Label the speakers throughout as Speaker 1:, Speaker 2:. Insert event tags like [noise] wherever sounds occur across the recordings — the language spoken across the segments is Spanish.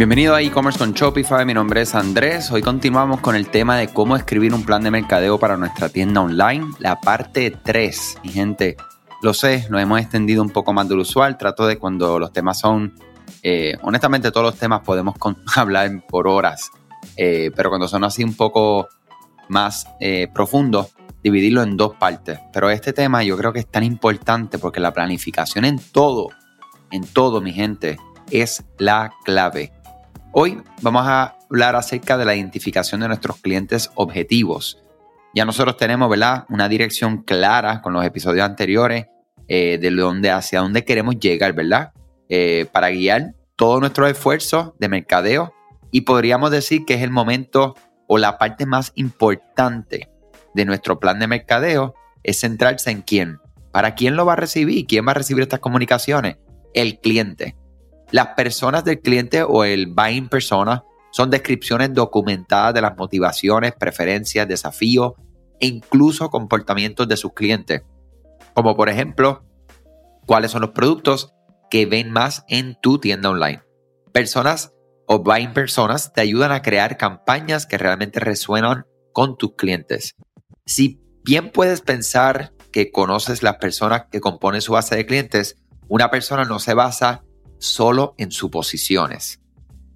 Speaker 1: Bienvenido a e-commerce con Shopify, mi nombre es Andrés. Hoy continuamos con el tema de cómo escribir un plan de mercadeo para nuestra tienda online, la parte 3. Mi gente, lo sé, nos hemos extendido un poco más de lo usual. Trato de cuando los temas son, eh, honestamente todos los temas podemos [laughs] hablar por horas, eh, pero cuando son así un poco más eh, profundos, dividirlo en dos partes. Pero este tema yo creo que es tan importante porque la planificación en todo, en todo, mi gente, es la clave. Hoy vamos a hablar acerca de la identificación de nuestros clientes objetivos. Ya nosotros tenemos, ¿verdad? Una dirección clara con los episodios anteriores eh, de dónde, hacia dónde queremos llegar, ¿verdad? Eh, para guiar todos nuestros esfuerzos de mercadeo y podríamos decir que es el momento o la parte más importante de nuestro plan de mercadeo es centrarse en quién. ¿Para quién lo va a recibir? ¿Quién va a recibir estas comunicaciones? El cliente. Las personas del cliente o el buying persona son descripciones documentadas de las motivaciones, preferencias, desafíos e incluso comportamientos de sus clientes. Como por ejemplo, cuáles son los productos que ven más en tu tienda online. Personas o buying personas te ayudan a crear campañas que realmente resuenan con tus clientes. Si bien puedes pensar que conoces las personas que componen su base de clientes, una persona no se basa solo en suposiciones.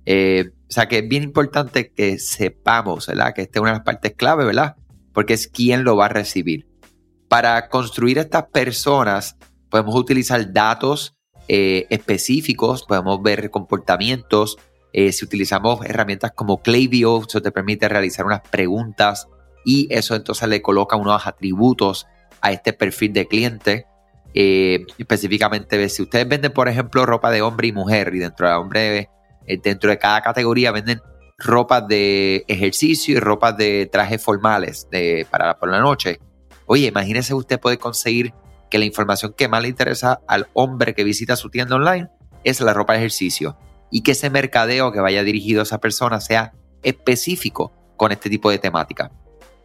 Speaker 1: Eh, o sea que es bien importante que sepamos, ¿verdad? Que esta es una de las partes clave, ¿verdad? Porque es quién lo va a recibir. Para construir estas personas podemos utilizar datos eh, específicos, podemos ver comportamientos. Eh, si utilizamos herramientas como Klaviyo, eso te permite realizar unas preguntas y eso entonces le coloca unos atributos a este perfil de cliente. Eh, específicamente, si ustedes venden, por ejemplo, ropa de hombre y mujer, y dentro de hombre, eh, dentro de cada categoría venden ropa de ejercicio y ropa de trajes formales de, para por la noche. Oye, imagínese usted puede conseguir que la información que más le interesa al hombre que visita su tienda online es la ropa de ejercicio y que ese mercadeo que vaya dirigido a esa persona sea específico con este tipo de temática.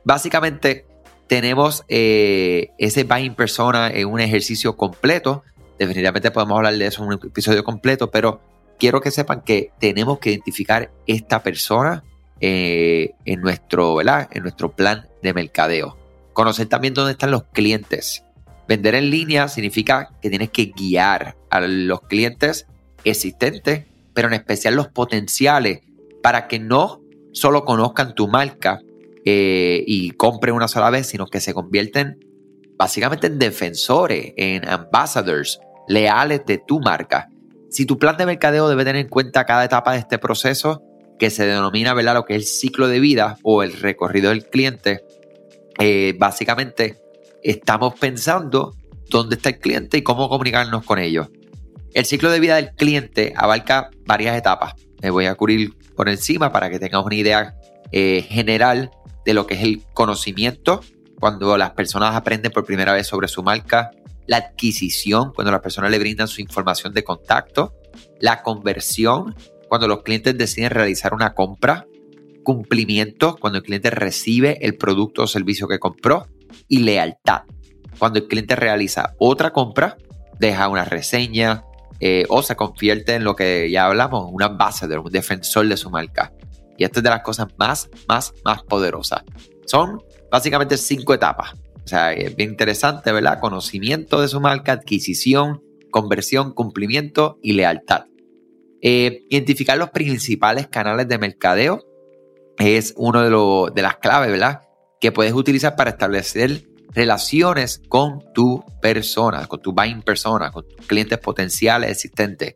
Speaker 1: Básicamente, tenemos eh, ese buying persona en un ejercicio completo. Definitivamente podemos hablar de eso en un episodio completo, pero quiero que sepan que tenemos que identificar esta persona eh, en, nuestro, en nuestro plan de mercadeo. Conocer también dónde están los clientes. Vender en línea significa que tienes que guiar a los clientes existentes, pero en especial los potenciales, para que no solo conozcan tu marca, eh, y compren una sola vez, sino que se convierten básicamente en defensores, en ambassadors leales de tu marca. Si tu plan de mercadeo debe tener en cuenta cada etapa de este proceso, que se denomina ¿verdad? lo que es el ciclo de vida o el recorrido del cliente, eh, básicamente estamos pensando dónde está el cliente y cómo comunicarnos con ellos. El ciclo de vida del cliente abarca varias etapas. Me voy a cubrir por encima para que tengas una idea eh, general de lo que es el conocimiento, cuando las personas aprenden por primera vez sobre su marca, la adquisición, cuando las personas le brindan su información de contacto, la conversión, cuando los clientes deciden realizar una compra, cumplimiento, cuando el cliente recibe el producto o servicio que compró, y lealtad, cuando el cliente realiza otra compra, deja una reseña eh, o se convierte en lo que ya hablamos, un ambassador, un defensor de su marca. Y esta es de las cosas más, más, más poderosas. Son básicamente cinco etapas. O sea, es bien interesante, ¿verdad? Conocimiento de su marca, adquisición, conversión, cumplimiento y lealtad. Eh, identificar los principales canales de mercadeo es uno de, de las claves, ¿verdad? Que puedes utilizar para establecer relaciones con tu persona, con tu buying persona, con tus clientes potenciales existentes.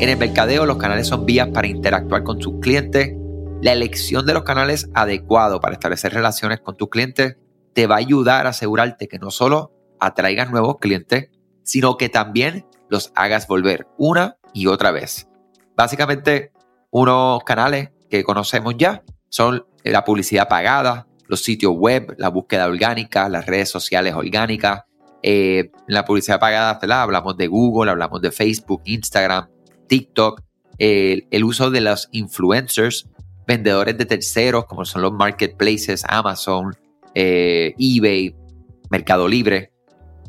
Speaker 1: En el mercadeo los canales son vías para interactuar con tus clientes. La elección de los canales adecuados para establecer relaciones con tus clientes te va a ayudar a asegurarte que no solo atraigas nuevos clientes, sino que también los hagas volver una y otra vez. Básicamente, unos canales que conocemos ya son la publicidad pagada, los sitios web, la búsqueda orgánica, las redes sociales orgánicas. Eh, la publicidad pagada, ¿verdad? hablamos de Google, hablamos de Facebook, Instagram, TikTok, el uso de los influencers, vendedores de terceros, como son los marketplaces, Amazon, eh, eBay, Mercado Libre.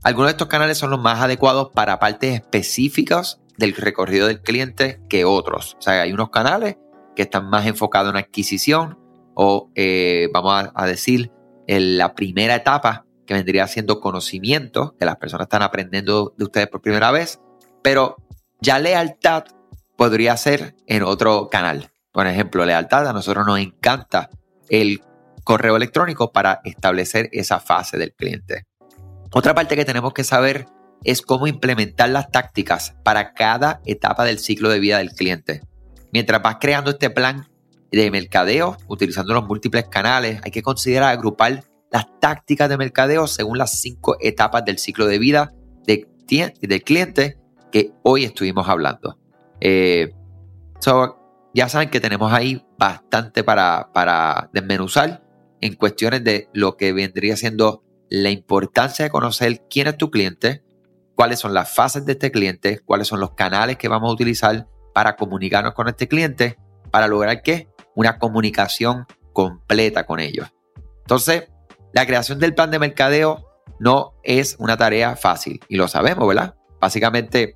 Speaker 1: Algunos de estos canales son los más adecuados para partes específicas del recorrido del cliente que otros. O sea, hay unos canales que están más enfocados en adquisición o, eh, vamos a, decir, en la primera etapa que vendría siendo conocimiento, que las personas están aprendiendo de ustedes por primera vez, pero ya lealtad podría ser en otro canal. Por ejemplo, lealtad, a nosotros nos encanta el correo electrónico para establecer esa fase del cliente. Otra parte que tenemos que saber es cómo implementar las tácticas para cada etapa del ciclo de vida del cliente. Mientras vas creando este plan de mercadeo, utilizando los múltiples canales, hay que considerar agrupar las tácticas de mercadeo según las cinco etapas del ciclo de vida del cliente que hoy estuvimos hablando. Eh, ya saben que tenemos ahí bastante para, para desmenuzar en cuestiones de lo que vendría siendo la importancia de conocer quién es tu cliente, cuáles son las fases de este cliente, cuáles son los canales que vamos a utilizar para comunicarnos con este cliente, para lograr que una comunicación completa con ellos. Entonces, la creación del plan de mercadeo no es una tarea fácil y lo sabemos, ¿verdad? Básicamente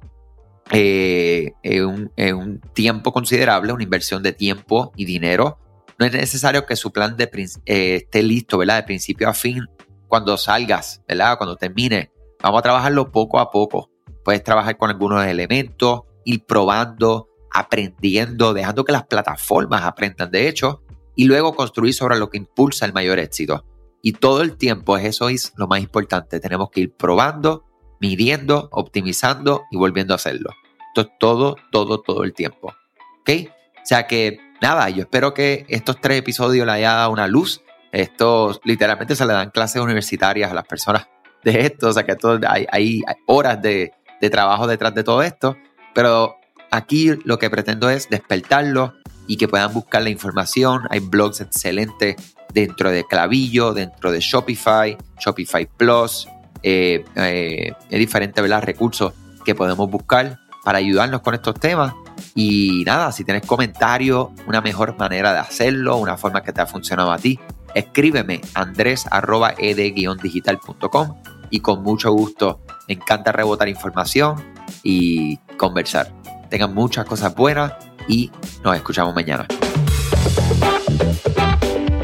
Speaker 1: eh, es, un, tiempo considerable, una inversión de tiempo y dinero. No es necesario que su plan de, eh, esté listo, ¿verdad? De principio a fin cuando salgas, ¿verdad? Cuando termine. Vamos a trabajarlo poco a poco. Puedes trabajar con algunos elementos, ir probando, aprendiendo, dejando que las plataformas aprendan de hecho, y luego construir sobre lo que impulsa el mayor éxito. Y todo el tiempo, eso es lo más importante. Tenemos que ir probando, midiendo, optimizando y volviendo a hacerlo. Esto es todo, todo, todo el tiempo. ¿Ok? O sea que, nada, yo espero que estos tres episodios le haya dado una luz. Esto literalmente se le dan clases universitarias a las personas de esto. O sea que hay, hay, horas de, de trabajo detrás de todo esto. Pero aquí lo que pretendo es despertarlo y que puedan buscar la información. Hay blogs excelentes dentro de Clavillo, dentro de Shopify, Shopify Plus, eh, eh, es diferente ¿verdad? recursos que podemos buscar para ayudarnos con estos temas. Y nada, si tienes comentarios, una mejor manera de hacerlo, una forma que te ha funcionado a ti, escríbeme andres.ed-digital.com y con mucho gusto me encanta rebotar información y conversar. Tengan muchas cosas buenas y nos escuchamos mañana.